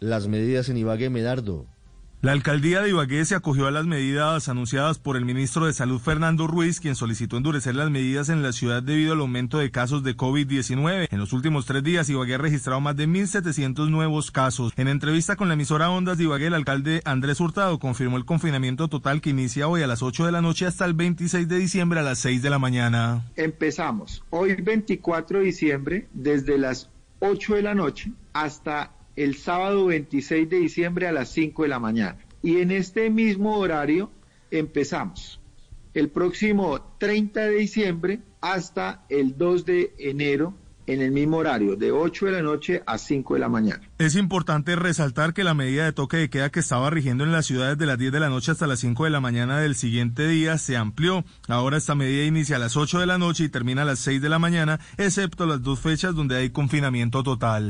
las medidas en Ibagué, Medardo. La alcaldía de Ibagué se acogió a las medidas anunciadas por el ministro de Salud Fernando Ruiz, quien solicitó endurecer las medidas en la ciudad debido al aumento de casos de COVID-19. En los últimos tres días, Ibagué ha registrado más de 1.700 nuevos casos. En entrevista con la emisora Ondas de Ibagué, el alcalde Andrés Hurtado confirmó el confinamiento total que inicia hoy a las 8 de la noche hasta el 26 de diciembre a las 6 de la mañana. Empezamos hoy 24 de diciembre desde las 8 de la noche hasta el sábado 26 de diciembre a las 5 de la mañana. Y en este mismo horario empezamos el próximo 30 de diciembre hasta el 2 de enero en el mismo horario, de 8 de la noche a 5 de la mañana. Es importante resaltar que la medida de toque de queda que estaba rigiendo en las ciudades de las 10 de la noche hasta las 5 de la mañana del siguiente día se amplió. Ahora esta medida inicia a las 8 de la noche y termina a las 6 de la mañana, excepto las dos fechas donde hay confinamiento total.